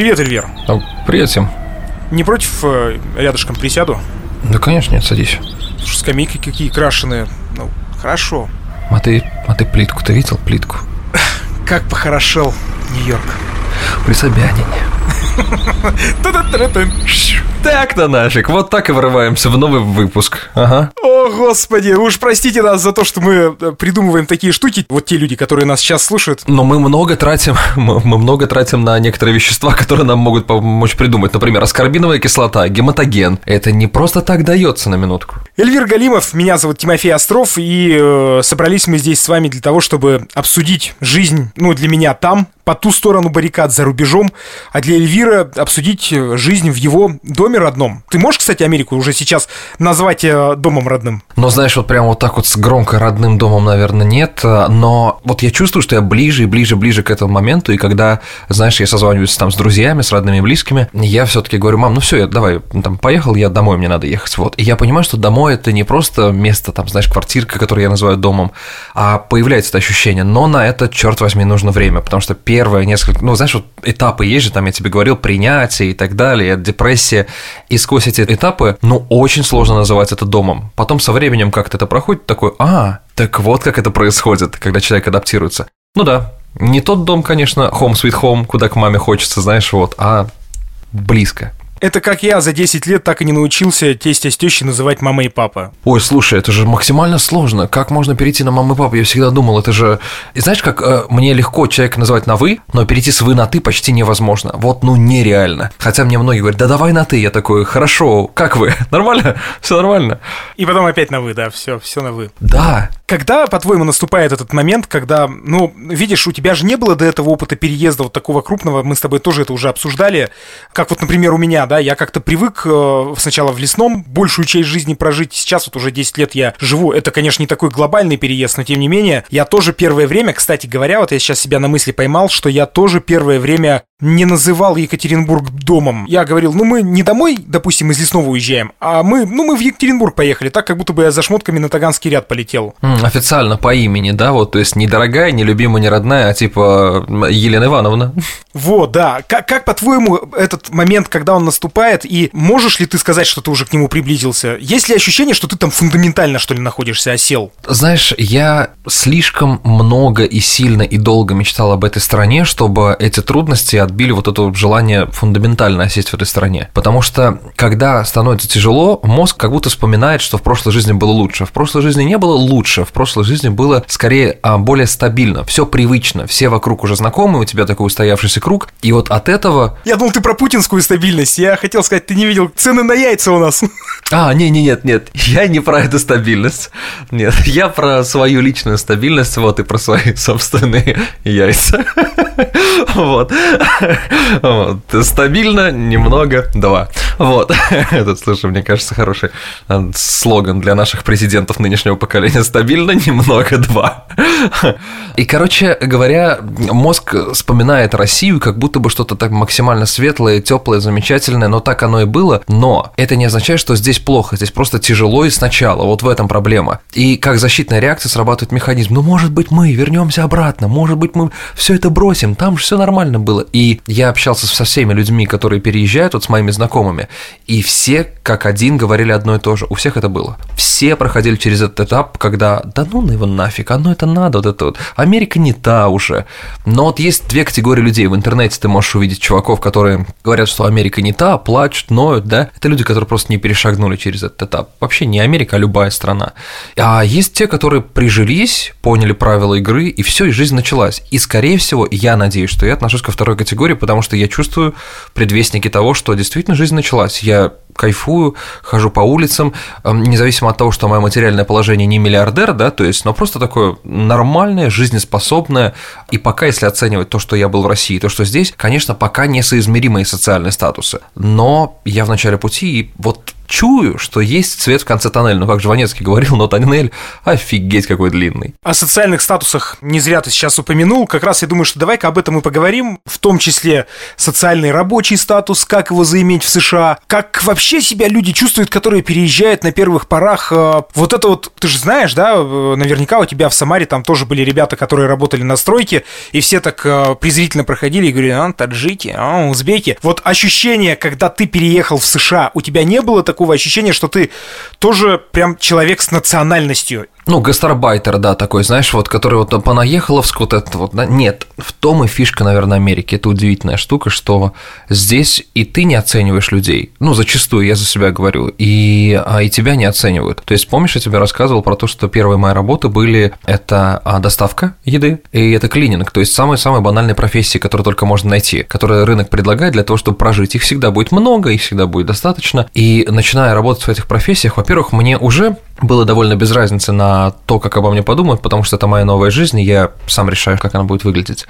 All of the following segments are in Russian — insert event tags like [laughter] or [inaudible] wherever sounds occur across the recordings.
Привет, Эльвер. А, привет всем. Не против э, рядышком присяду? Да, конечно, нет, садись. Слушай, скамейки какие крашеные. Ну, хорошо. А ты, а ты плитку-то видел, плитку? [laughs] Как похорошел Нью-Йорк. При Собянине. [laughs] Так-то, Нашик, вот так и вырываемся в новый выпуск. Ага. Господи, уж простите нас за то, что мы э, придумываем такие штуки. Вот те люди, которые нас сейчас слушают. Но мы много тратим, [laughs] мы, мы много тратим на некоторые вещества, [laughs] которые нам могут помочь придумать. Например, аскорбиновая кислота, гематоген. Это не просто так дается на минутку. Эльвир Галимов, меня зовут Тимофей Остров, и э, собрались мы здесь с вами для того, чтобы обсудить жизнь, ну, для меня там, по ту сторону баррикад за рубежом, а для Эльвира обсудить э, жизнь в его доме родном. Ты можешь, кстати, Америку уже сейчас назвать э, домом родным? Но знаешь, вот прям вот так вот с громко родным домом, наверное, нет, э, но вот я чувствую, что я ближе и ближе, ближе к этому моменту, и когда, знаешь, я созваниваюсь там с друзьями, с родными и близкими, я все-таки говорю, мам, ну все, я давай, там, поехал, я домой, мне надо ехать, вот. И я понимаю, что домой это не просто место, там, знаешь, квартирка, которую я называю домом, а появляется это ощущение, но на это, черт возьми, нужно время, потому что первое несколько, ну, знаешь, вот этапы есть же, там я тебе говорил, принятие и так далее, депрессия, и сквозь эти этапы, ну, очень сложно называть это домом. Потом со временем как-то это проходит, такой, а, так вот как это происходит, когда человек адаптируется. Ну да, не тот дом, конечно, home sweet home, куда к маме хочется, знаешь, вот, а близко. Это как я за 10 лет так и не научился тестя с тещей называть мама и папа. Ой, слушай, это же максимально сложно. Как можно перейти на маму и папу? Я всегда думал, это же... И знаешь, как э, мне легко человека называть на «вы», но перейти с «вы» на «ты» почти невозможно. Вот, ну, нереально. Хотя мне многие говорят, да давай на «ты». Я такой, хорошо, как вы? [laughs] Нормально? Все нормально? И потом опять на «вы», да, все, все на «вы». Да. Когда, по-твоему, наступает этот момент, когда, ну, видишь, у тебя же не было до этого опыта переезда вот такого крупного, мы с тобой тоже это уже обсуждали, как вот, например, у меня, да, я как-то привык э, сначала в лесном большую часть жизни прожить, сейчас вот уже 10 лет я живу, это, конечно, не такой глобальный переезд, но тем не менее, я тоже первое время, кстати говоря, вот я сейчас себя на мысли поймал, что я тоже первое время не называл Екатеринбург домом. Я говорил, ну мы не домой, допустим, из лесного уезжаем, а мы, ну мы в Екатеринбург поехали, так как будто бы я за шмотками на Таганский ряд полетел. Официально по имени, да, вот, то есть не дорогая, не любимая, не родная, а типа Елена Ивановна. [laughs] Вот, да. Как, как по-твоему, этот момент, когда он наступает, и можешь ли ты сказать, что ты уже к нему приблизился? Есть ли ощущение, что ты там фундаментально, что ли, находишься, осел? Знаешь, я слишком много и сильно и долго мечтал об этой стране, чтобы эти трудности отбили вот это желание фундаментально осесть в этой стране. Потому что, когда становится тяжело, мозг как будто вспоминает, что в прошлой жизни было лучше. В прошлой жизни не было лучше, в прошлой жизни было скорее а, более стабильно, все привычно, все вокруг уже знакомы, у тебя такой устоявшийся круг, и вот от этого... Я думал, ты про путинскую стабильность, я хотел сказать, ты не видел цены на яйца у нас. А, не, не, нет, нет, я не про эту стабильность, нет, я про свою личную стабильность, вот, и про свои собственные яйца. Вот. Стабильно, немного, два. Вот. Этот, слушай, мне кажется, хороший э, слоган для наших президентов нынешнего поколения. Стабильно, немного, два. И, короче говоря, мозг вспоминает Россию, как будто бы что-то так максимально светлое, теплое, замечательное, но так оно и было. Но это не означает, что здесь плохо, здесь просто тяжело и сначала. Вот в этом проблема. И как защитная реакция срабатывает механизм. Ну, может быть, мы вернемся обратно, может быть, мы все это бросим, там же все нормально было. И я общался со всеми людьми, которые переезжают, вот с моими знакомыми, и все как один говорили одно и то же. У всех это было. Все проходили через этот этап, когда да ну на его нафиг, оно это надо, вот это вот. Америка не та уже. Но вот есть две категории людей. В интернете ты можешь увидеть чуваков, которые говорят, что Америка не та, плачут, ноют, да. Это люди, которые просто не перешагнули через этот этап. Вообще не Америка, а любая страна. А есть те, которые прижились, поняли правила игры, и все, и жизнь началась. И, скорее всего, я надеюсь, что я отношусь ко второй категории, потому что я чувствую предвестники того, что действительно жизнь началась. Я кайфую, хожу по улицам, эм, независимо от того, что мое материальное положение не миллиардер, да, то есть, но просто такое нормальное, жизнеспособное, и пока, если оценивать то, что я был в России, то, что здесь, конечно, пока несоизмеримые социальные статусы, но я в начале пути, и вот чую, что есть цвет в конце тоннеля. Ну, как Жванецкий говорил, но тоннель офигеть какой длинный. О социальных статусах не зря ты сейчас упомянул. Как раз я думаю, что давай-ка об этом и поговорим. В том числе социальный рабочий статус, как его заиметь в США, как вообще себя люди чувствуют, которые переезжают на первых порах э, вот это вот, ты же знаешь, да, э, наверняка у тебя в Самаре там тоже были ребята, которые работали на стройке, и все так э, презрительно проходили и говорили, а, таджики, а, узбеки. Вот ощущение, когда ты переехал в США, у тебя не было такого ощущения, что ты тоже прям человек с национальностью? Ну, гастарбайтер, да, такой, знаешь, вот, который вот понаехаловск, вот это вот, да? Нет, в том и фишка, наверное, Америки. Это удивительная штука, что здесь и ты не оцениваешь людей. Ну, зачастую, я за себя говорю, и, а, и тебя не оценивают. То есть, помнишь, я тебе рассказывал про то, что первые мои работы были, это а, доставка еды, и это клининг, то есть самые-самые банальные профессии, которые только можно найти, которые рынок предлагает для того, чтобы прожить. Их всегда будет много, их всегда будет достаточно. И начиная работать в этих профессиях, во-первых, мне уже было довольно без разницы на то, как обо мне подумают, потому что это моя новая жизнь, и я сам решаю, как она будет выглядеть.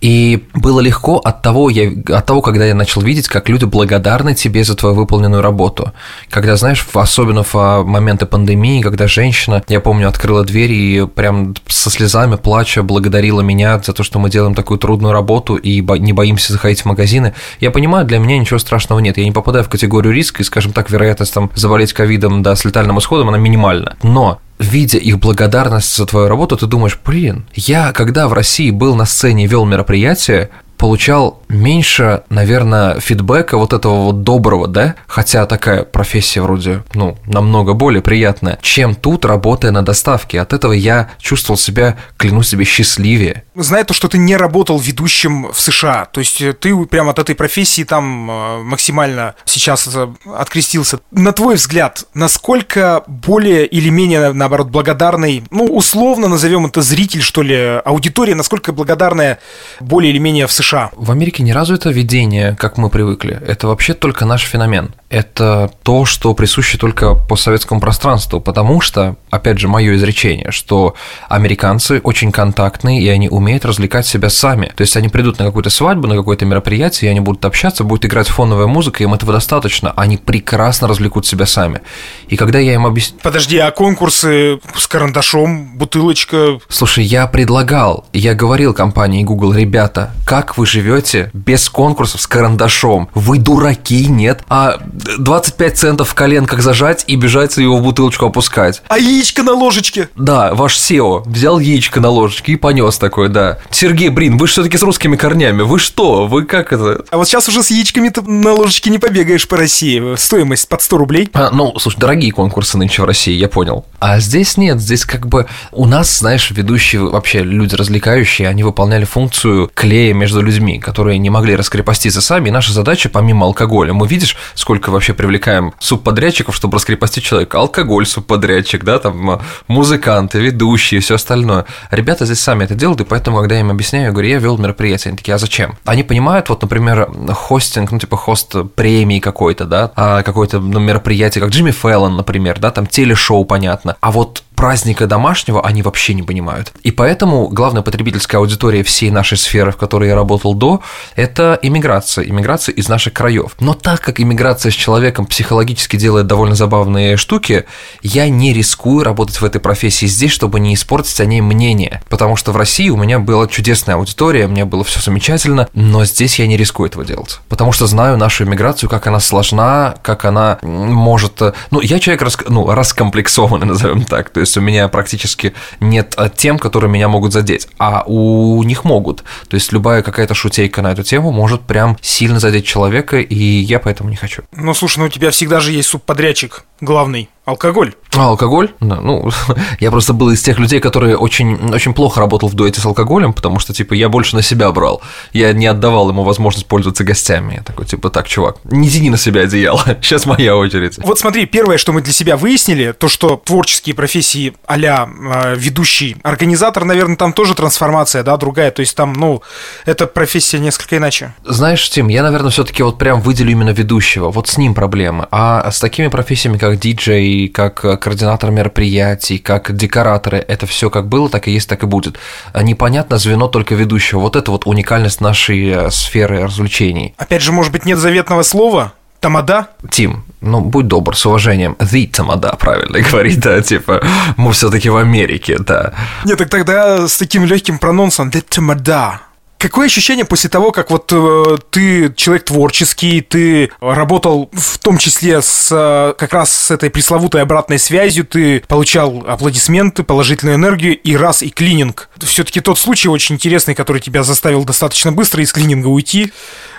И было легко от того, я, от того, когда я начал видеть, как люди благодарны тебе за твою выполненную работу. Когда, знаешь, особенно в а, моменты пандемии, когда женщина, я помню, открыла дверь и прям со слезами, плача, благодарила меня за то, что мы делаем такую трудную работу и не боимся заходить в магазины. Я понимаю, для меня ничего страшного нет. Я не попадаю в категорию риска, и, скажем так, вероятность там заболеть ковидом, да, с летальным исходом, она минимальна. Но видя их благодарность за твою работу, ты думаешь, блин, я когда в России был на сцене вел мероприятие, получал меньше, наверное, фидбэка вот этого вот доброго, да, хотя такая профессия вроде, ну, намного более приятная, чем тут, работая на доставке. От этого я чувствовал себя, клянусь себе, счастливее. Зная то, что ты не работал ведущим в США, то есть э, ты прямо от этой профессии там э, максимально сейчас э, открестился. На твой взгляд, насколько более или менее, наоборот, благодарный, ну, условно назовем это зритель, что ли, аудитория, насколько благодарная более или менее в США США. В Америке не развито видение, как мы привыкли. Это вообще только наш феномен. Это то, что присуще только постсоветскому пространству, потому что, опять же, мое изречение, что американцы очень контактные, и они умеют развлекать себя сами. То есть они придут на какую-то свадьбу, на какое-то мероприятие, и они будут общаться, будет играть фоновая музыка, им этого достаточно. Они прекрасно развлекут себя сами. И когда я им объясню... Подожди, а конкурсы с карандашом, бутылочка? Слушай, я предлагал, я говорил компании Google, ребята, как вы живете без конкурсов с карандашом? Вы дураки, нет? А 25 центов в коленках зажать и бежать его в бутылочку опускать. А яичко на ложечке? Да, ваш SEO взял яичко на ложечке и понес такое, да. Сергей Брин, вы все-таки с русскими корнями. Вы что? Вы как это? А вот сейчас уже с яичками на ложечке не побегаешь по России. Стоимость под 100 рублей. А, ну, слушай, дорогие конкурсы нынче в России, я понял. А здесь нет, здесь как бы у нас, знаешь, ведущие вообще люди развлекающие, они выполняли функцию клея между людьми, которые не могли раскрепоститься сами. И наша задача, помимо алкоголя, мы видишь, сколько вообще привлекаем субподрядчиков, чтобы раскрепостить человека. Алкоголь субподрядчик, да, там музыканты, ведущие, все остальное. Ребята здесь сами это делают, и поэтому, когда я им объясняю, я говорю, я вел мероприятие, они такие, а зачем? Они понимают, вот, например, хостинг, ну, типа хост премии какой-то, да, а какое-то ну, мероприятие, как Джимми Фэллон, например, да, там телешоу, понятно. А вот праздника домашнего они вообще не понимают. И поэтому главная потребительская аудитория всей нашей сферы, в которой я работал до, это иммиграция, иммиграция из наших краев. Но так как иммиграция с человеком психологически делает довольно забавные штуки, я не рискую работать в этой профессии здесь, чтобы не испортить о ней мнение. Потому что в России у меня была чудесная аудитория, мне было все замечательно, но здесь я не рискую этого делать. Потому что знаю нашу иммиграцию, как она сложна, как она может... Ну, я человек рас... ну, раскомплексованный, [laughs] назовем так. То есть есть у меня практически нет э, тем, которые меня могут задеть, а у них могут. То есть любая какая-то шутейка на эту тему может прям сильно задеть человека, и я поэтому не хочу. Ну, слушай, ну у тебя всегда же есть субподрядчик главный. Алкоголь. А, алкоголь? Да, ну, [laughs] я просто был из тех людей, которые очень, очень плохо работал в дуэте с алкоголем, потому что, типа, я больше на себя брал. Я не отдавал ему возможность пользоваться гостями. Я такой, типа, так, чувак, не тяни на себя одеяло, [laughs] сейчас моя очередь. Вот смотри, первое, что мы для себя выяснили, то, что творческие профессии а-ля э, ведущий, организатор, наверное, там тоже трансформация, да, другая, то есть там, ну, эта профессия несколько иначе. Знаешь, Тим, я, наверное, все таки вот прям выделю именно ведущего, вот с ним проблемы, а с такими профессиями, как диджей, как э, координатор мероприятий, как декораторы, это все как было, так и есть, так и будет. А непонятно звено только ведущего. Вот это вот уникальность нашей э, сферы развлечений. Опять же, может быть, нет заветного слова? Тамада? Тим, ну будь добр, с уважением. The Тамада, правильно [laughs] говорить, да, типа, мы все-таки в Америке, да. Нет, так тогда с таким легким прононсом The Тамада. Какое ощущение после того, как вот э, ты человек творческий, ты работал в том числе с э, как раз с этой пресловутой обратной связью, ты получал аплодисменты, положительную энергию и раз и клининг. Все-таки тот случай очень интересный, который тебя заставил достаточно быстро из клининга уйти.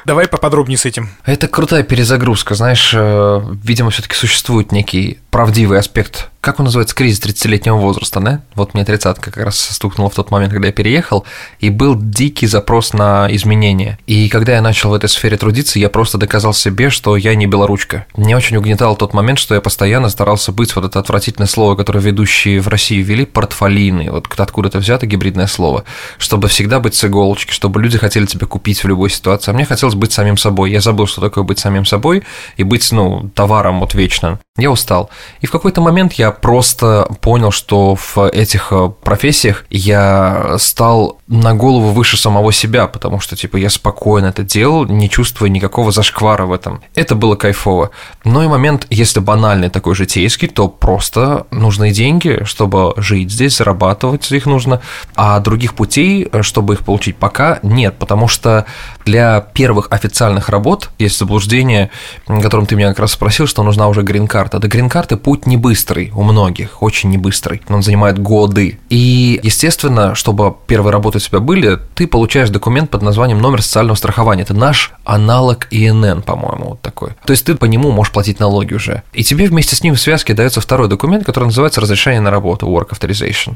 Давай поподробнее с этим. Это крутая перезагрузка. Знаешь, э, видимо, все-таки существует некий правдивый аспект. Как он называется? Кризис 30-летнего возраста, да? Вот мне тридцатка как раз стукнула в тот момент, когда я переехал, и был дикий запрос на изменения. И когда я начал в этой сфере трудиться, я просто доказал себе, что я не белоручка. Мне очень угнетал тот момент, что я постоянно старался быть вот это отвратительное слово, которое ведущие в России ввели, портфолийный, вот откуда это взято гибридное слово, чтобы всегда быть с иголочки, чтобы люди хотели тебя купить в любой ситуации. А мне хотелось быть самим собой. Я забыл, что такое быть самим собой и быть, ну, товаром вот вечно. Я устал. И в какой-то момент я просто понял, что в этих э, профессиях я стал на голову выше самого себя, потому что, типа, я спокойно это делал, не чувствуя никакого зашквара в этом. Это было кайфово. Но и момент, если банальный такой житейский, то просто нужны деньги, чтобы жить здесь, зарабатывать их нужно, а других путей, э, чтобы их получить, пока нет, потому что для первых официальных работ есть заблуждение, которым ты меня как раз спросил, что нужна уже грин-карта. До грин-карты путь не быстрый у многих, очень не быстрый. Он занимает годы. И, естественно, чтобы первые работы у тебя были, ты получаешь документ под названием номер социального страхования. Это наш аналог ИНН, по-моему, вот такой. То есть ты по нему можешь платить налоги уже. И тебе вместе с ним в связке дается второй документ, который называется разрешение на работу, work authorization.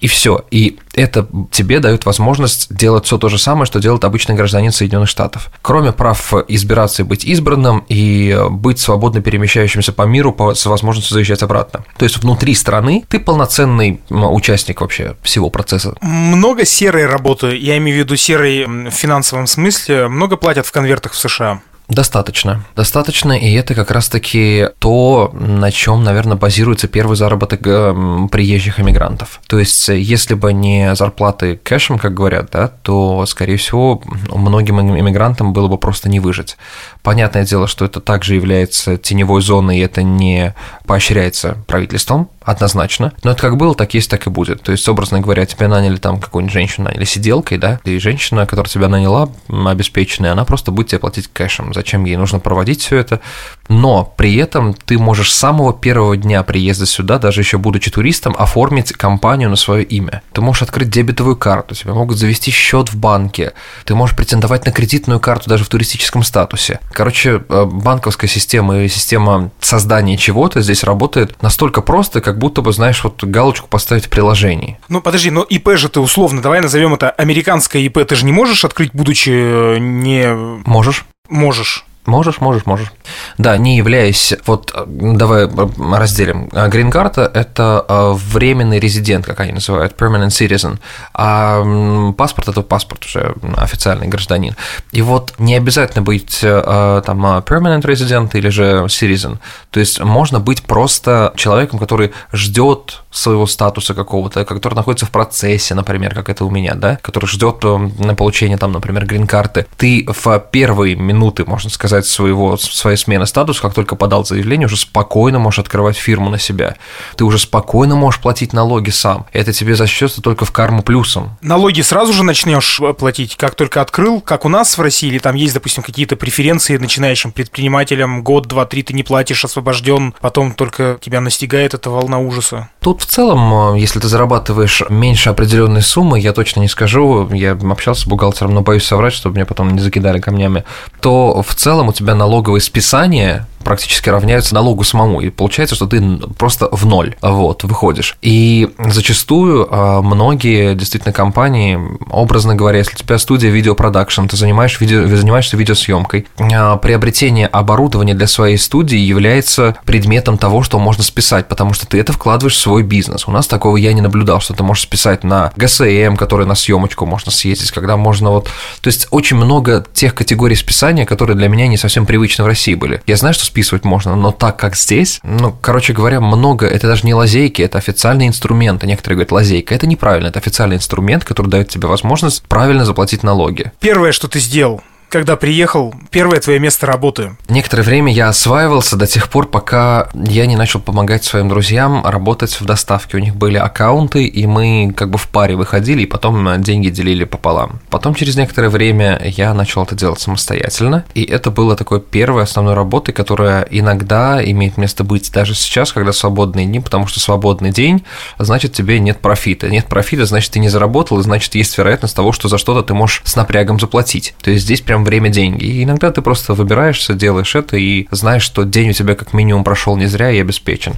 И все. И это тебе дает возможность делать все то же самое, что делает обычный гражданин Соединенных Штатов. Кроме прав избираться и быть избранным и быть свободно перемещающимся по миру по, с возможностью заезжать обратно. То есть внутри страны ты полноценный участник вообще всего процесса. Много серой работы, я имею в виду серой в финансовом смысле, много платят в конвертах в США. Достаточно. Достаточно, и это как раз-таки то, на чем, наверное, базируется первый заработок э, приезжих иммигрантов. То есть, если бы не зарплаты кэшем, как говорят, да, то, скорее всего, многим иммигрантам было бы просто не выжить. Понятное дело, что это также является теневой зоной, и это не поощряется правительством, однозначно. Но это как было, так есть, так и будет. То есть, образно говоря, тебя наняли там какую-нибудь женщину, наняли сиделкой, да, и женщина, которая тебя наняла, обеспеченная, она просто будет тебе платить кэшем. Зачем ей нужно проводить все это? Но при этом ты можешь с самого первого дня приезда сюда, даже еще будучи туристом, оформить компанию на свое имя. Ты можешь открыть дебетовую карту, тебе могут завести счет в банке, ты можешь претендовать на кредитную карту даже в туристическом статусе. Короче, э, банковская система и система создания чего-то здесь работает настолько просто, как будто бы, знаешь, вот галочку поставить в приложении. Ну, подожди, но ИП же ты условно, давай назовем это американское ИП, ты же не можешь открыть, будучи э, не... Можешь. Можешь. Можешь, можешь, можешь. Да, не являясь, вот давай разделим. Грин-карта – это временный резидент, как они называют, permanent citizen, а паспорт – это паспорт уже официальный гражданин. И вот не обязательно быть там permanent resident или же citizen, то есть можно быть просто человеком, который ждет своего статуса какого-то, который находится в процессе, например, как это у меня, да, который ждет на получение там, например, грин-карты. Ты в первые минуты, можно сказать, сказать, своего, своей смены статуса, как только подал заявление, уже спокойно можешь открывать фирму на себя. Ты уже спокойно можешь платить налоги сам. Это тебе зачтется только в карму плюсом. Налоги сразу же начнешь э, платить, как только открыл, как у нас в России, или там есть, допустим, какие-то преференции начинающим предпринимателям, год, два, три ты не платишь, освобожден, потом только тебя настигает эта волна ужаса. Тут в целом, э, если ты зарабатываешь меньше определенной суммы, я точно не скажу, я общался с бухгалтером, но боюсь соврать, чтобы меня потом не закидали камнями, то в целом целом у тебя налоговые списания практически равняются налогу самому, и получается, что ты просто в ноль вот, выходишь. И зачастую а, многие действительно компании, образно говоря, если у тебя студия видеопродакшн, ты занимаешь видео, занимаешься видеосъемкой, а, приобретение оборудования для своей студии является предметом того, что можно списать, потому что ты это вкладываешь в свой бизнес. У нас такого я не наблюдал, что ты можешь списать на ГСМ, который на съемочку можно съездить, когда можно вот... То есть очень много тех категорий списания, которые для меня не совсем привычны в России были. Я знаю, что списывать можно, но так как здесь, ну, короче говоря, много, это даже не лазейки, это официальный инструмент, а некоторые говорят лазейка, это неправильно, это официальный инструмент, который дает тебе возможность правильно заплатить налоги. Первое, что ты сделал, когда приехал, первое твое место работы? Некоторое время я осваивался до тех пор, пока я не начал помогать своим друзьям работать в доставке. У них были аккаунты, и мы как бы в паре выходили, и потом деньги делили пополам. Потом через некоторое время я начал это делать самостоятельно, и это было такой первой основной работой, которая иногда имеет место быть даже сейчас, когда свободные дни, потому что свободный день, значит, тебе нет профита. Нет профита, значит, ты не заработал, и значит, есть вероятность того, что за что-то ты можешь с напрягом заплатить. То есть здесь прям время деньги. И иногда ты просто выбираешься, делаешь это и знаешь, что день у тебя как минимум прошел не зря и обеспечен.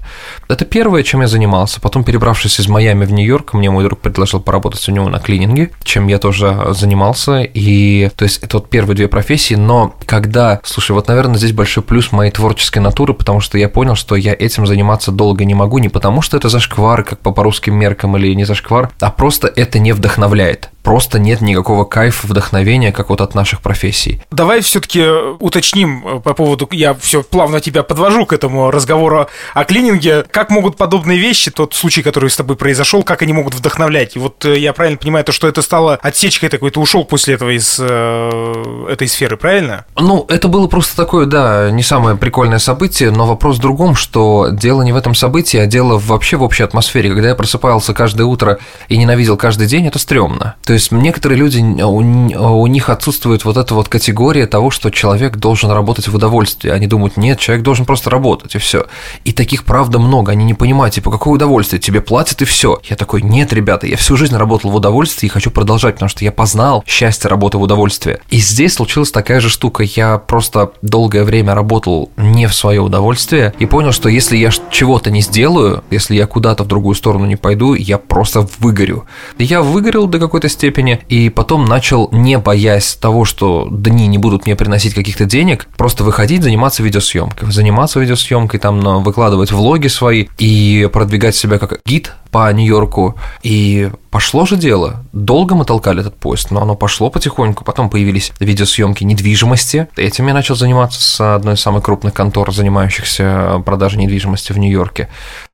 Это первое, чем я занимался. Потом, перебравшись из Майами в Нью-Йорк, мне мой друг предложил поработать у него на клининге, чем я тоже занимался. И то есть это вот первые две профессии, но когда, слушай, вот, наверное, здесь большой плюс моей творческой натуры, потому что я понял, что я этим заниматься долго не могу, не потому что это зашквар, как по по-русским меркам или не зашквар, а просто это не вдохновляет просто нет никакого кайфа, вдохновения, как вот от наших профессий. Давай все-таки уточним э, по поводу, я все плавно тебя подвожу к этому разговору о клининге. Как могут подобные вещи, тот случай, который с тобой произошел, как они могут вдохновлять? И вот э, я правильно понимаю, то, что это стало отсечкой такой, ты ушел после этого из э, этой сферы, правильно? Ну, это было просто такое, да, не самое прикольное событие, но вопрос в другом, что дело не в этом событии, а дело вообще в общей атмосфере. Когда я просыпался каждое утро и ненавидел каждый день, это стрёмно. То есть некоторые люди, у, у них отсутствует вот эта вот категория того, что человек должен работать в удовольствии. Они думают, нет, человек должен просто работать, и все. И таких, правда, много. Они не понимают, типа, какое удовольствие? Тебе платят, и все. Я такой, нет, ребята, я всю жизнь работал в удовольствии и хочу продолжать, потому что я познал счастье работы в удовольствии. И здесь случилась такая же штука. Я просто долгое время работал не в свое удовольствие и понял, что если я чего-то не сделаю, если я куда-то в другую сторону не пойду, я просто выгорю. Я выгорел до какой-то степени степени, и потом начал, не боясь того, что дни не будут мне приносить каких-то денег, просто выходить, заниматься видеосъемкой, заниматься видеосъемкой, там выкладывать влоги свои и продвигать себя как гид по Нью-Йорку. И пошло же дело. Долго мы толкали этот поезд, но оно пошло потихоньку. Потом появились видеосъемки недвижимости. Этим я начал заниматься с одной из самых крупных контор, занимающихся продажей недвижимости в Нью-Йорке.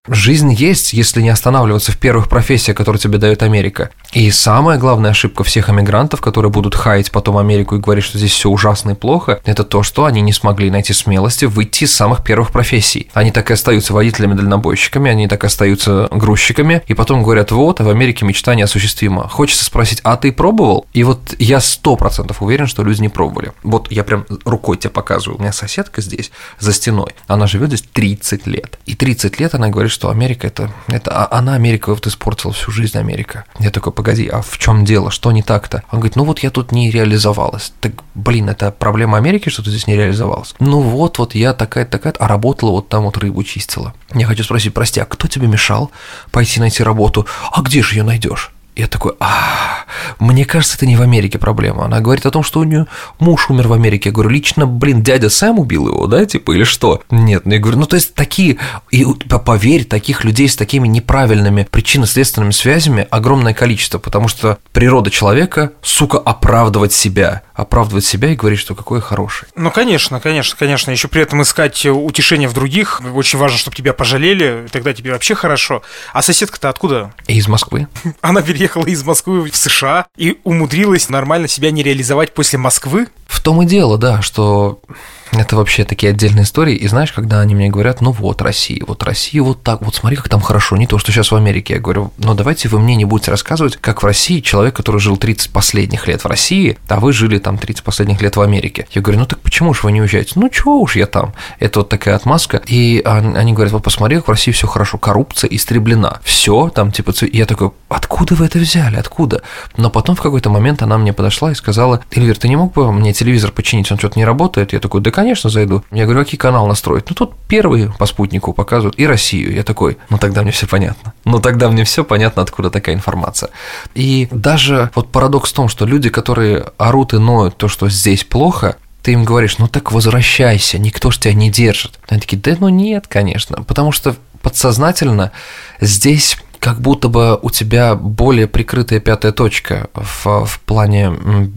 Жизнь есть, если не останавливаться в первых профессиях, которые тебе дает Америка. И самая главная ошибка всех эмигрантов, которые будут хаять потом Америку и говорить, что здесь все ужасно и плохо, это то, что они не смогли найти смелости выйти из самых первых профессий. Они так и остаются водителями-дальнобойщиками, они так и остаются грузчиками, и потом говорят, вот, а в Америке мечта неосуществима. Хочется спросить, а ты пробовал? И вот я сто процентов уверен, что люди не пробовали. Вот я прям рукой тебе показываю. У меня соседка здесь, за стеной, она живет здесь 30 лет. И 30 лет она говорит, что Америка это, это а она Америка вот испортила всю жизнь Америка. Я такой, погоди, а в чем дело, что не так-то? Он говорит, ну вот я тут не реализовалась. Так, блин, это проблема Америки, что ты здесь не реализовалась? Ну вот, вот я такая-такая, а работала вот там вот рыбу чистила. Я хочу спросить, прости, а кто тебе мешал пойти найти работу. А где же ее найдешь? Я такой, а, мне кажется, это не в Америке проблема. Она говорит о том, что у нее муж умер в Америке. Я говорю, лично, блин, дядя Сэм убил его, да, типа, или что? Нет, ну я говорю, ну то есть такие, и поверь, таких людей с такими неправильными причинно-следственными связями огромное количество, потому что природа человека, сука, оправдывать себя, оправдывать себя и говорить, что какой хороший. Ну, конечно, конечно, конечно. Еще при этом искать утешение в других. Очень важно, чтобы тебя пожалели, тогда тебе вообще хорошо. А соседка-то откуда? Из Москвы. Она переехала приехала из Москвы в США и умудрилась нормально себя не реализовать после Москвы? В том и дело, да, что это вообще такие отдельные истории. И знаешь, когда они мне говорят, ну вот Россия, вот Россия вот так, вот смотри, как там хорошо, не то, что сейчас в Америке. Я говорю, ну давайте вы мне не будете рассказывать, как в России человек, который жил 30 последних лет в России, а вы жили там 30 последних лет в Америке. Я говорю, ну так почему же вы не уезжаете? Ну чего уж я там? Это вот такая отмазка. И они говорят, вот посмотри, как в России все хорошо, коррупция истреблена. Все там типа, и я такой, откуда вы это взяли, откуда? Но потом в какой-то момент она мне подошла и сказала, Эльвир, ты не мог бы мне телевизор починить, он что-то не работает? Я такой, да конечно, зайду. Я говорю, какой канал настроить? Ну, тут первый по спутнику показывают и Россию. Я такой, ну, тогда мне все понятно. Ну, тогда мне все понятно, откуда такая информация. И даже вот парадокс в том, что люди, которые орут и ноют то, что здесь плохо, ты им говоришь, ну так возвращайся, никто ж тебя не держит. Они такие, да ну нет, конечно, потому что подсознательно здесь как будто бы у тебя более прикрытая пятая точка в, в плане,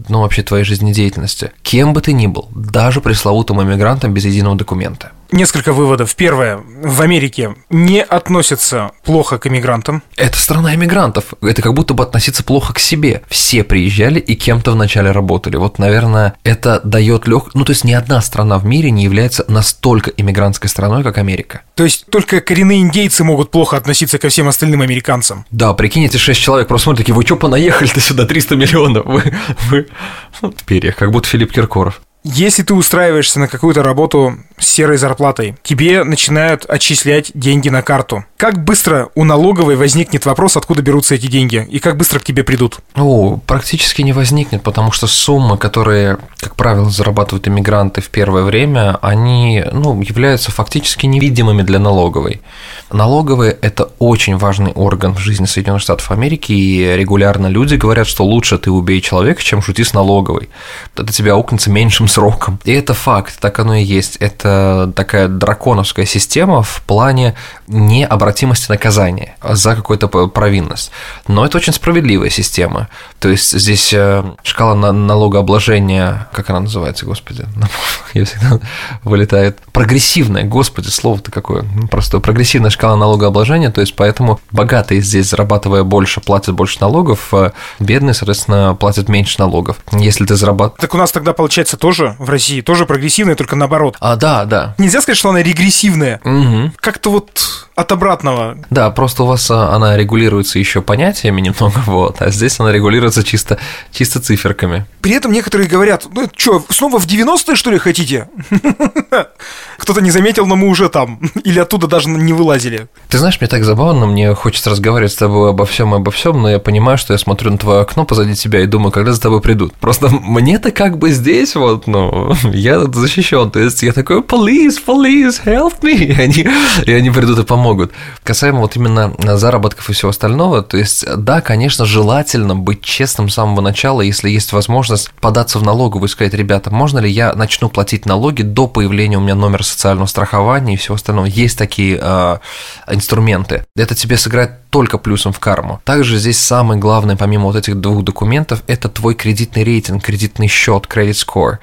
ну, вообще твоей жизнедеятельности. Кем бы ты ни был, даже пресловутым иммигрантом без единого документа. Несколько выводов. Первое. В Америке не относятся плохо к иммигрантам. Это страна иммигрантов. Это как будто бы относиться плохо к себе. Все приезжали и кем-то вначале работали. Вот, наверное, это дает лег... Ну, то есть ни одна страна в мире не является настолько иммигрантской страной, как Америка. То есть только коренные индейцы могут плохо относиться ко всем остальным американцам. Да, прикинь, эти шесть человек просто смотрят такие, вы что понаехали-то сюда, 300 миллионов? Вы, вы... В перьях, как будто Филипп Киркоров. Если ты устраиваешься на какую-то работу с серой зарплатой, тебе начинают отчислять деньги на карту. Как быстро у налоговой возникнет вопрос, откуда берутся эти деньги, и как быстро к тебе придут? О, практически не возникнет, потому что суммы, которые, как правило, зарабатывают иммигранты в первое время, они ну, являются фактически невидимыми для налоговой. Налоговая – это очень важный орган в жизни Соединенных Штатов Америки, и регулярно люди говорят, что лучше ты убей человека, чем шути с налоговой. Это тебя аукнется меньшим сроком. И это факт, так оно и есть. Это такая драконовская система в плане необратимости наказания за какую-то провинность. Но это очень справедливая система. То есть здесь э, шкала налогообложения, как она называется, господи, [laughs] я всегда вылетает. Прогрессивная, господи, слово-то какое. Просто прогрессивная шкала налогообложения, то есть поэтому богатые здесь, зарабатывая больше, платят больше налогов, а бедные, соответственно, платят меньше налогов. Если ты зарабатываешь... Так у нас тогда получается тоже тоже в России, тоже прогрессивная, только наоборот. А, да, да. Нельзя сказать, что она регрессивная. Угу. Как-то вот от обратного. Да, просто у вас а, она регулируется еще понятиями немного, [laughs] вот, а здесь она регулируется чисто, чисто циферками. При этом некоторые говорят, ну что, снова в 90-е, что ли, хотите? [laughs] Кто-то не заметил, но мы уже там. [laughs] Или оттуда даже не вылазили. Ты знаешь, мне так забавно, мне хочется разговаривать с тобой обо всем и обо всем, но я понимаю, что я смотрю на твое окно позади тебя и думаю, когда за тобой придут. Просто мне-то как бы здесь вот, ну, [laughs] я защищен. То есть я такой, police, police, help me. [laughs] И они, и они придут и помогут. Касаемо вот именно заработков и всего остального, то есть, да, конечно, желательно быть честным с самого начала, если есть возможность податься в налоговую и сказать, ребята, можно ли я начну платить налоги до появления у меня номера социального страхования и всего остального. Есть такие э, инструменты. Это тебе сыграет только плюсом в карму. Также здесь самое главное, помимо вот этих двух документов, это твой кредитный рейтинг, кредитный счет, credit score.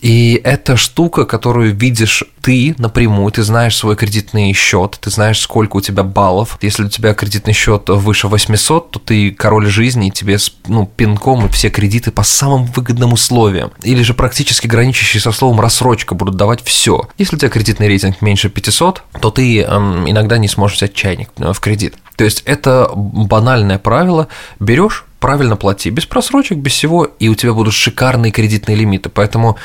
И это штука, которую видишь ты напрямую, ты знаешь свой кредитный счет, ты знаешь, сколько у тебя баллов. Если у тебя кредитный счет выше 800, то ты король жизни, и тебе ну, пинком все кредиты по самым выгодным условиям. Или же практически граничащие со словом рассрочка будут давать все. Если у тебя кредитный рейтинг меньше 500, то ты эм, иногда не сможешь взять чайник э, в кредит. То есть это банальное правило. Берешь, правильно плати, без просрочек, без всего, и у тебя будут шикарные кредитные лимиты. Поэтому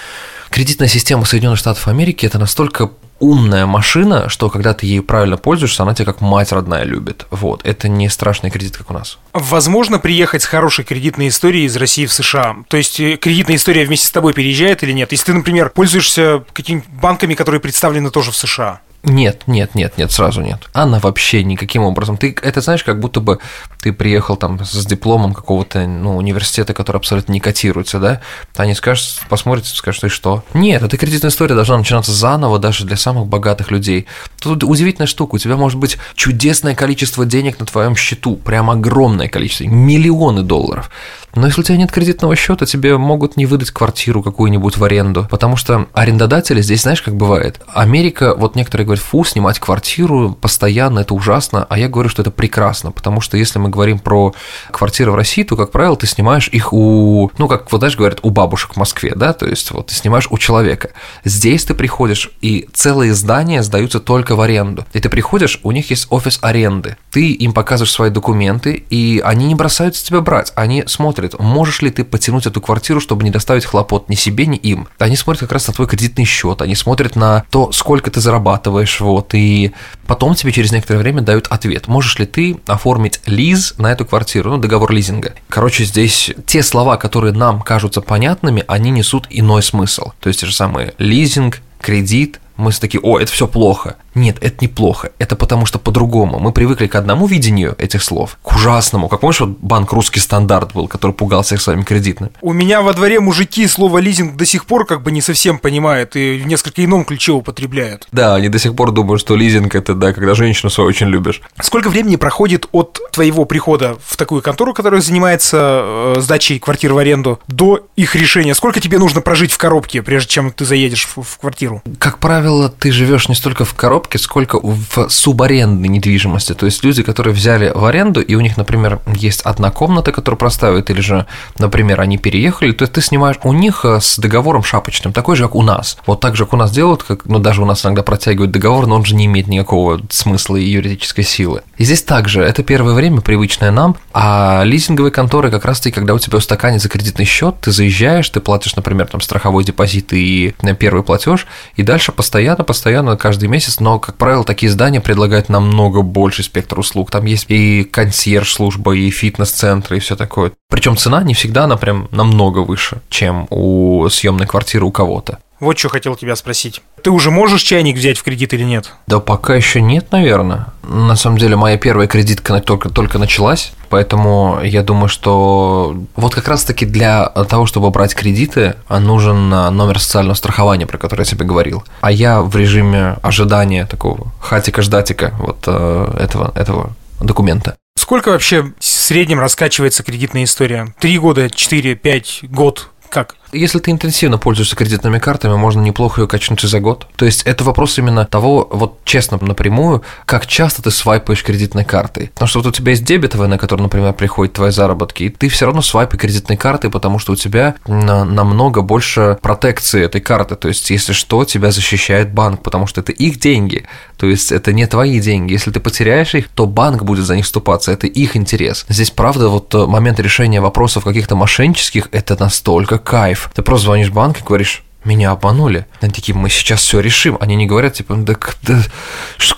кредитная система Соединенных Штатов Америки это настолько умная машина, что когда ты ею правильно пользуешься, она тебя как мать родная любит. Вот, это не страшный кредит, как у нас. Возможно приехать с хорошей кредитной историей из России в США? То есть э, кредитная история вместе с тобой переезжает или нет? Если ты, например, пользуешься какими-нибудь банками, которые представлены тоже в США? Нет, нет, нет, нет, сразу нет. Она вообще никаким образом. Ты это знаешь, как будто бы ты приехал там с дипломом какого-то ну, университета, который абсолютно не котируется, да? Они скажут, посмотрят, скажут, что и что. Нет, эта кредитная история должна начинаться заново даже для самых богатых людей. Тут удивительная штука. У тебя может быть чудесное количество денег на твоем счету, прям огромное количество, миллионы долларов. Но если у тебя нет кредитного счета, тебе могут не выдать квартиру какую-нибудь в аренду, потому что арендодатели здесь, знаешь, как бывает. Америка, вот некоторые говорят, фу, снимать квартиру постоянно, это ужасно, а я говорю, что это прекрасно, потому что если мы говорим про квартиры в России, то, как правило, ты снимаешь их у, ну, как вот, знаешь, говорят, у бабушек в Москве, да, то есть вот ты снимаешь у человека. Здесь ты приходишь, и целые здания сдаются только в аренду. И ты приходишь, у них есть офис аренды. Ты им показываешь свои документы, и они не бросаются тебя брать, они смотрят, можешь ли ты потянуть эту квартиру, чтобы не доставить хлопот ни себе, ни им. Они смотрят как раз на твой кредитный счет, они смотрят на то, сколько ты зарабатываешь, вот, и потом тебе через некоторое время дают ответ, можешь ли ты оформить лиз на эту квартиру, ну, договор лизинга. Короче, здесь те слова, которые нам кажутся понятными, они несут иной смысл. То есть те же самые лизинг, кредит, мы такие, о, это все плохо. Нет, это неплохо. Это потому что по-другому. Мы привыкли к одному видению этих слов, к ужасному. Как помнишь, вот банк «Русский стандарт» был, который пугал всех своими кредитными. У меня во дворе мужики слово «лизинг» до сих пор как бы не совсем понимают и в несколько ином ключе употребляют. Да, они до сих пор думают, что лизинг – это, да, когда женщину свою очень любишь. Сколько времени проходит от твоего прихода в такую контору, которая занимается э, сдачей квартир в аренду, до их решения? Сколько тебе нужно прожить в коробке, прежде чем ты заедешь в, в квартиру? Как правило, ты живешь не столько в коробке, сколько в субарендной недвижимости. То есть люди, которые взяли в аренду, и у них, например, есть одна комната, которую проставят, или же, например, они переехали, то есть ты снимаешь у них э, с договором шапочным, такой же, как у нас. Вот так же, как у нас делают, как, ну, даже у нас иногда протягивают договор, но он же не имеет никакого смысла и юридической силы. И здесь также, это первое время привычное нам, а лизинговые конторы как раз-таки, когда у тебя устаканится кредитный счет, ты заезжаешь, ты платишь, например, там страховой депозит и э, первый платеж, и дальше постоянно, постоянно, каждый месяц, но, как правило, такие здания предлагают намного больше спектр услуг. Там есть и консьерж-служба, и фитнес-центры, и все такое. Причем цена не всегда, она прям намного выше, чем у съемной квартиры у кого-то. Вот что хотел тебя спросить. Ты уже можешь чайник взять в кредит или нет? Да пока еще нет, наверное. На самом деле, моя первая кредитка только, только началась, поэтому я думаю, что вот как раз-таки для того, чтобы брать кредиты, нужен номер социального страхования, про который я тебе говорил. А я в режиме ожидания такого хатика-ждатика вот э, этого, этого документа. Сколько вообще в среднем раскачивается кредитная история? Три года, четыре, пять, год? Как? Если ты интенсивно пользуешься кредитными картами, можно неплохо ее качнуть и за год. То есть это вопрос именно того, вот честно, напрямую, как часто ты свайпаешь кредитной картой. Потому что вот у тебя есть дебетовая, на которую, например, приходят твои заработки, и ты все равно свайпай кредитной картой, потому что у тебя намного больше протекции этой карты. То есть, если что, тебя защищает банк, потому что это их деньги. То есть это не твои деньги. Если ты потеряешь их, то банк будет за них вступаться. Это их интерес. Здесь, правда, вот момент решения вопросов каких-то мошеннических – это настолько кайф Ты просто звонишь в банк и говоришь, меня обманули. Они такие, мы сейчас все решим. Они не говорят, типа, да, да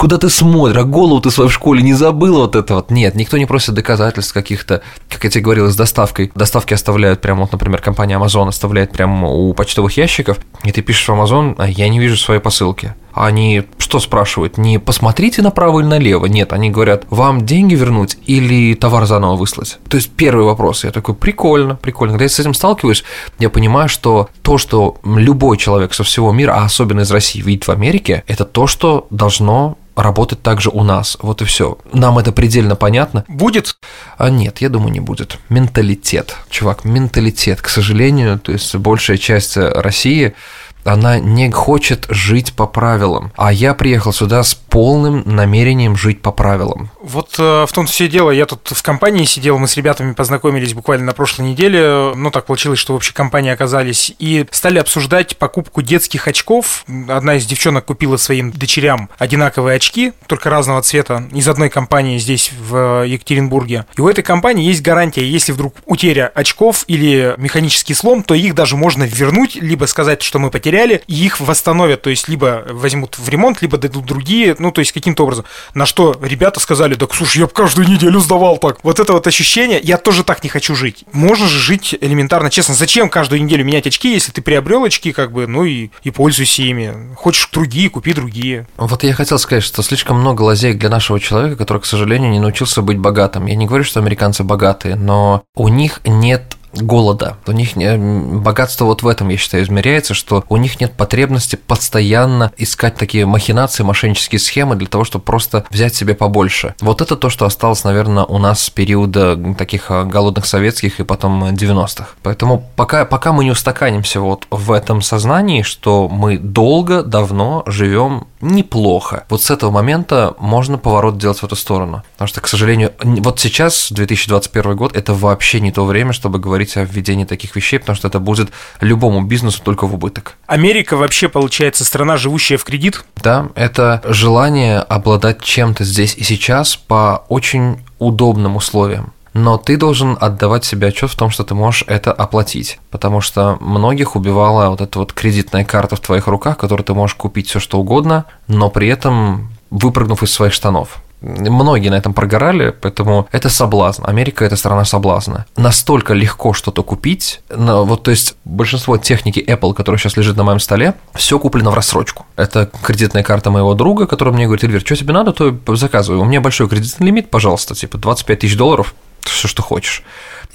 куда ты смотришь, а голову ты свою в школе не забыл вот это вот. Нет, никто не просит доказательств каких-то, как я тебе говорил, с доставкой. Доставки оставляют прямо, вот, например, компания Amazon оставляет прямо у почтовых ящиков, и ты пишешь в Amazon, а я не вижу своей посылки. Они что спрашивают? Не посмотрите направо или налево. Нет, они говорят, вам деньги вернуть или товар заново выслать. То есть первый вопрос. Я такой, прикольно, прикольно. Когда я с этим сталкиваюсь, я понимаю, что то, что любой человек со всего мира, а особенно из России, видит в Америке, это то, что должно работать также у нас. Вот и все. Нам это предельно понятно. Будет? А нет, я думаю, не будет. Менталитет. Чувак, менталитет, к сожалению, то есть большая часть России она не хочет жить по правилам. А я приехал сюда с полным намерением жить по правилам. Вот э, в том все дело. Я тут в компании сидел, мы с ребятами познакомились буквально на прошлой неделе. Ну, так получилось, что в общей компании оказались. И стали обсуждать покупку детских очков. Одна из девчонок купила своим дочерям одинаковые очки, только разного цвета, из одной компании здесь, в Екатеринбурге. И у этой компании есть гарантия, если вдруг утеря очков или механический слом, то их даже можно вернуть, либо сказать, что мы потеряли, и их восстановят, то есть либо возьмут в ремонт, либо дадут другие, ну, то есть каким-то образом. На что ребята сказали, так, слушай, я бы каждую неделю сдавал так. Вот это вот ощущение, я тоже так не хочу жить. Можно же жить элементарно, честно. Зачем каждую неделю менять очки, если ты приобрел очки, как бы, ну и, и пользуйся ими. Хочешь другие, купи другие. Вот я хотел сказать, что слишком много лазеек для нашего человека, который, к сожалению, не научился быть богатым. Я не говорю, что американцы богатые, но у них нет голода. У них не, богатство вот в этом, я считаю, измеряется, что у них нет потребности постоянно искать такие махинации, мошеннические схемы для того, чтобы просто взять себе побольше. Вот это то, что осталось, наверное, у нас с периода таких а, голодных советских и потом 90-х. Поэтому пока, пока мы не устаканимся вот в этом сознании, что мы долго, давно живем неплохо. Вот с этого момента можно поворот делать в эту сторону. Потому что, к сожалению, вот сейчас, 2021 год, это вообще не то время, чтобы говорить о введении таких вещей, потому что это будет любому бизнесу только в убыток. Америка вообще, получается, страна, живущая в кредит? Да, это желание обладать чем-то здесь и сейчас по очень удобным условиям но ты должен отдавать себе отчет в том, что ты можешь это оплатить, потому что многих убивала вот эта вот кредитная карта в твоих руках, которую ты можешь купить все что угодно, но при этом выпрыгнув из своих штанов. Многие на этом прогорали, поэтому это соблазн. Америка – это страна соблазна. Настолько легко что-то купить, вот то есть большинство техники Apple, которая сейчас лежит на моем столе, все куплено в рассрочку. Это кредитная карта моего друга, который мне говорит, Эльвир, что тебе надо, то заказывай. У меня большой кредитный лимит, пожалуйста, типа 25 тысяч долларов, все, что хочешь.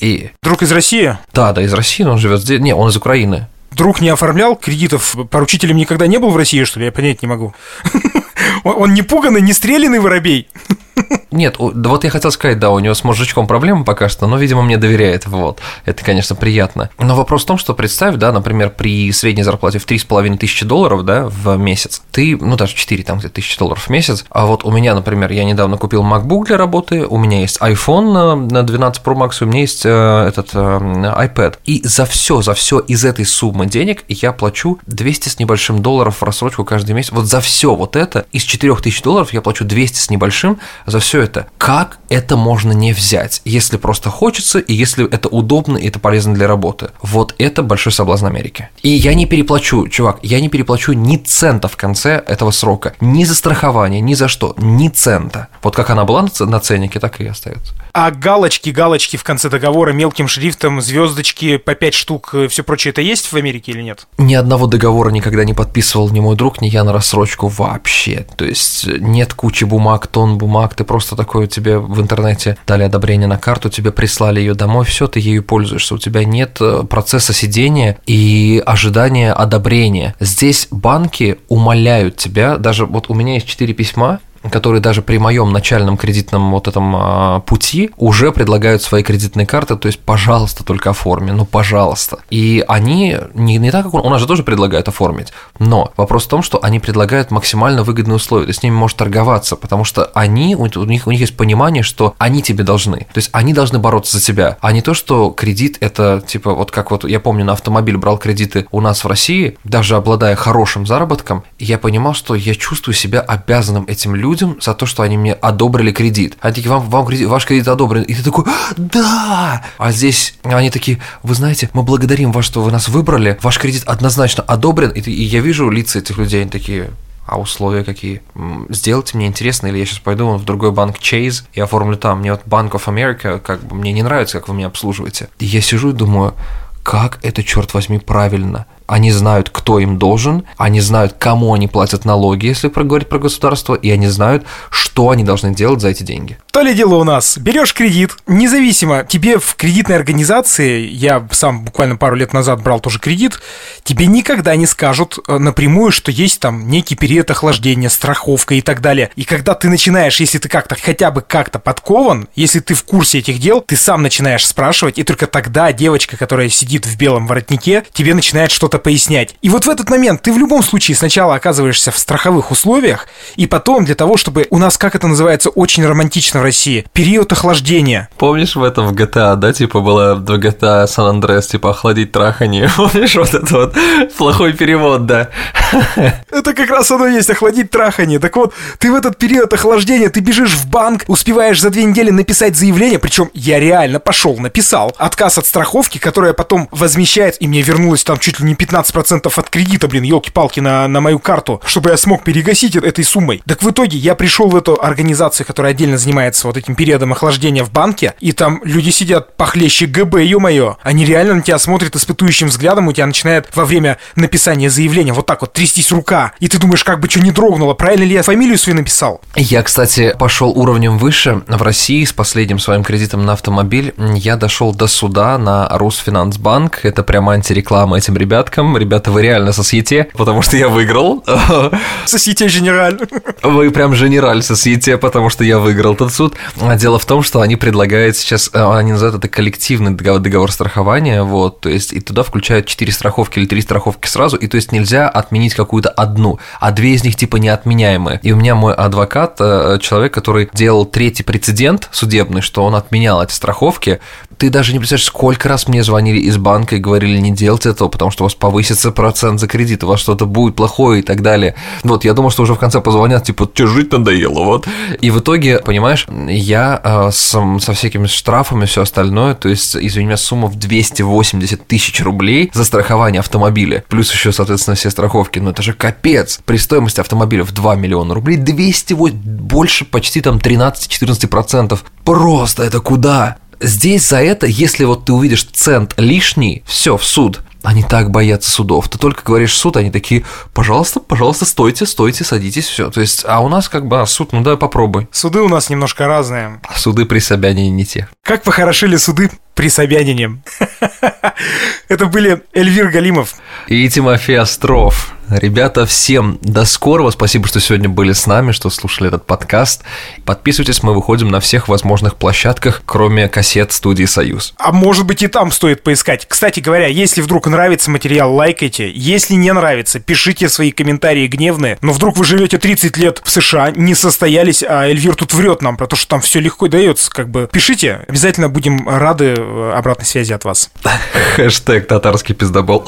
И... Друг из России? Да, да, из России, но он живет здесь. Не, он из Украины. Друг не оформлял кредитов, поручителем никогда не был в России, что ли? Я понять не могу. [laughs] Он не пуганный, не стрелянный воробей. Нет, вот я хотел сказать, да, у него с мужичком проблемы пока что, но, видимо, мне доверяет, вот. Это, конечно, приятно. Но вопрос в том, что представь, да, например, при средней зарплате в 3,5 тысячи долларов, да, в месяц, ты, ну, даже 4 там где тысячи долларов в месяц, а вот у меня, например, я недавно купил MacBook для работы, у меня есть iPhone на 12 Pro Max, у меня есть э, этот э, iPad, и за все, за все из этой суммы денег я плачу 200 с небольшим долларов в рассрочку каждый месяц, вот за все вот это, из 4 тысяч долларов я плачу 200 с небольшим за все это. Как это можно не взять, если просто хочется и если это удобно и это полезно для работы? Вот это большой соблазн Америки. И я не переплачу, чувак, я не переплачу ни цента в конце этого срока. Ни за страхование, ни за что, ни цента. Вот как она была на ценнике, так и остается. А галочки, галочки в конце договора мелким шрифтом, звездочки по 5 штук, э, все прочее, это есть в Америке или нет? Ни одного договора никогда не подписывал ни мой друг, ни я на рассрочку вообще. То есть э, нет кучи бумаг, тон бумаг, ты просто такой, тебе в интернете дали одобрение на карту, тебе прислали ее домой, все, ты ею пользуешься. У тебя нет э, процесса сидения и ожидания одобрения. Здесь банки умоляют тебя, даже вот у меня есть четыре письма, которые даже при моем начальном кредитном вот этом а, пути уже предлагают свои кредитные карты, то есть, пожалуйста, только оформи, ну, пожалуйста. И они не, не так, как он, у нас же тоже предлагают оформить, но вопрос в том, что они предлагают максимально выгодные условия, ты с ними можешь торговаться, потому что они, у них, у них есть понимание, что они тебе должны, то есть они должны бороться за тебя, а не то, что кредит это, типа, вот как вот, я помню, на автомобиль брал кредиты у нас в России, даже обладая хорошим заработком, я понимал, что я чувствую себя обязанным этим людям, людям за то, что они мне одобрили кредит. Они такие, вам, вам кредит, ваш кредит одобрен. И ты такой, да! А здесь они такие, вы знаете, мы благодарим вас, что вы нас выбрали, ваш кредит однозначно одобрен. И, и я вижу лица этих людей, они такие, а условия какие? Сделайте мне интересно, или я сейчас пойду в другой банк Chase и оформлю там. Мне вот Bank of America, как бы мне не нравится, как вы меня обслуживаете. И я сижу и думаю, как это, черт возьми, правильно – они знают, кто им должен, они знают, кому они платят налоги, если проговорить про государство, и они знают, что они должны делать за эти деньги. То ли дело у нас. Берешь кредит, независимо, тебе в кредитной организации, я сам буквально пару лет назад брал тоже кредит, тебе никогда не скажут э, напрямую, что есть там некий период охлаждения, страховка и так далее. И когда ты начинаешь, если ты как-то хотя бы как-то подкован, если ты в курсе этих дел, ты сам начинаешь спрашивать, и только тогда девочка, которая сидит в белом воротнике, тебе начинает что-то что-то пояснять. И вот в этот момент ты в любом случае сначала оказываешься в страховых условиях, и потом для того, чтобы у нас, как это называется, очень романтично в России, период охлаждения. Помнишь в этом в GTA, да, типа была в GTA San Andreas, типа охладить трахание? [laughs] Помнишь вот это вот плохой перевод, да? [laughs] Это как раз оно есть, охладить трахание. Так вот, ты в этот период охлаждения, ты бежишь в банк, успеваешь за две недели написать заявление, причем я реально пошел, написал отказ от страховки, которая потом возмещает, и мне вернулось там чуть ли не 15% от кредита, блин, елки-палки, на, на мою карту, чтобы я смог перегасить этой суммой. Так в итоге я пришел в эту организацию, которая отдельно занимается вот этим периодом охлаждения в банке, и там люди сидят похлеще ГБ, ё-моё. Они реально на тебя смотрят испытующим взглядом, у тебя начинает во время написания заявления вот так вот трястись рука, и ты думаешь, как бы что не дрогнуло, правильно ли я фамилию свою написал? Я, кстати, пошел уровнем выше. В России с последним своим кредитом на автомобиль я дошел до суда на Русфинансбанк. Это прямо антиреклама этим ребяткам порядком. Ребята, вы реально сосьете, потому что я выиграл. [laughs] Сосьете генераль. Вы прям генераль сосьете, потому что я выиграл этот суд. А дело в том, что они предлагают сейчас, э, они называют это коллективный договор, договор страхования, вот, то есть и туда включают 4 страховки или 3 страховки сразу, и то есть нельзя отменить какую-то одну, а две из них типа неотменяемые. И у меня мой адвокат, э, человек, который делал третий прецедент судебный, что он отменял эти страховки, ты даже не представляешь, сколько раз мне звонили из банка и говорили, не делайте этого, потому что у вас повысится процент за кредит, у вас что-то будет плохое и так далее. Вот, я думал, что уже в конце позвонят, типа, что жить надоело, вот. И в итоге, понимаешь, я э, с, со всякими штрафами, все остальное, то есть, извини меня, сумма в 280 тысяч рублей за страхование автомобиля, плюс еще, соответственно, все страховки, ну это же капец. При стоимости автомобиля в 2 миллиона рублей 200, больше почти там 13-14%. Просто это куда? Здесь за это, если вот ты увидишь цент лишний, все, в суд. Они так боятся судов. Ты только говоришь суд, они такие, пожалуйста, пожалуйста, стойте, стойте, садитесь, все. То есть, а у нас как бы а, суд, ну давай попробуй. Суды у нас немножко разные. Суды при Собянине не те. Как похорошили суды при Собянине. [laughs] Это были Эльвир Галимов и Тимофей Остров. Ребята, всем до скорого. Спасибо, что сегодня были с нами, что слушали этот подкаст. Подписывайтесь, мы выходим на всех возможных площадках, кроме кассет студии «Союз». А может быть и там стоит поискать. Кстати говоря, если вдруг нравится материал, лайкайте. Если не нравится, пишите свои комментарии гневные. Но вдруг вы живете 30 лет в США, не состоялись, а Эльвир тут врет нам про то, что там все легко дается. Как бы пишите, обязательно будем рады обратной связи от вас. Хэштег татарский пиздобол.